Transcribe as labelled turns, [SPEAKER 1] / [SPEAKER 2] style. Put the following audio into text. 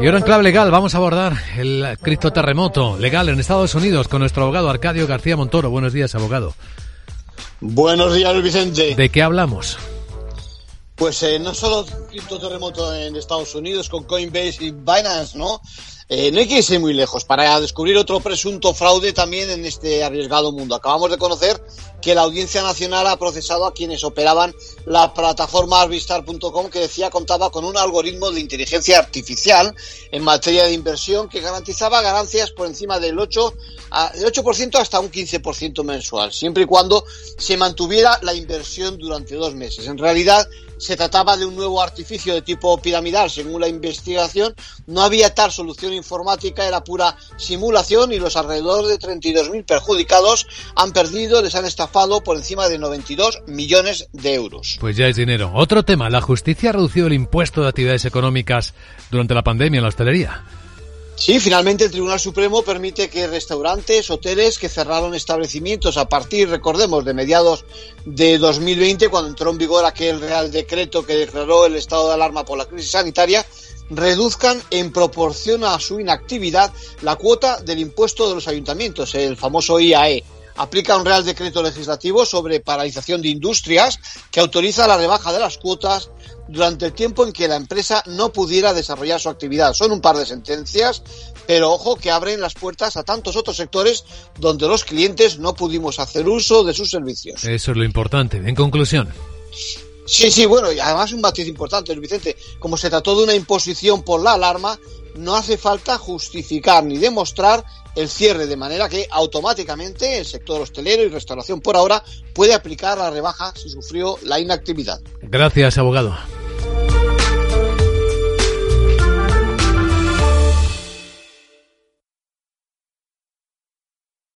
[SPEAKER 1] Y ahora en clave legal vamos a abordar el criptoterremoto legal en Estados Unidos con nuestro abogado Arcadio García Montoro. Buenos días, abogado.
[SPEAKER 2] Buenos días, Vicente.
[SPEAKER 1] ¿De qué hablamos?
[SPEAKER 2] Pues eh, no solo criptoterremoto en Estados Unidos con Coinbase y Binance, ¿no? Eh, no hay que irse muy lejos para descubrir otro presunto fraude también en este arriesgado mundo. Acabamos de conocer que la Audiencia Nacional ha procesado a quienes operaban la plataforma Arvistar.com que decía contaba con un algoritmo de inteligencia artificial en materia de inversión que garantizaba ganancias por encima del 8, del 8% hasta un 15% mensual, siempre y cuando se mantuviera la inversión durante dos meses. En realidad, se trataba de un nuevo artificio de tipo piramidal, según la investigación. No había tal solución informática, era pura simulación y los alrededor de 32.000 perjudicados han perdido, les han estafado por encima de 92 millones de euros.
[SPEAKER 1] Pues ya es dinero. Otro tema, la justicia ha reducido el impuesto de actividades económicas durante la pandemia en la hostelería.
[SPEAKER 2] Sí, finalmente el Tribunal Supremo permite que restaurantes, hoteles que cerraron establecimientos a partir, recordemos, de mediados de 2020, cuando entró en vigor aquel Real Decreto que declaró el estado de alarma por la crisis sanitaria, reduzcan en proporción a su inactividad la cuota del impuesto de los ayuntamientos, el famoso IAE aplica un Real Decreto Legislativo sobre paralización de industrias que autoriza la rebaja de las cuotas durante el tiempo en que la empresa no pudiera desarrollar su actividad. Son un par de sentencias, pero ojo que abren las puertas a tantos otros sectores donde los clientes no pudimos hacer uso de sus servicios.
[SPEAKER 1] Eso es lo importante. En conclusión.
[SPEAKER 2] Sí, sí, bueno, y además un matiz importante, Vicente, como se trató de una imposición por la alarma, no hace falta justificar ni demostrar el cierre, de manera que automáticamente el sector hostelero y restauración por ahora puede aplicar la rebaja si sufrió la inactividad.
[SPEAKER 1] Gracias, abogado.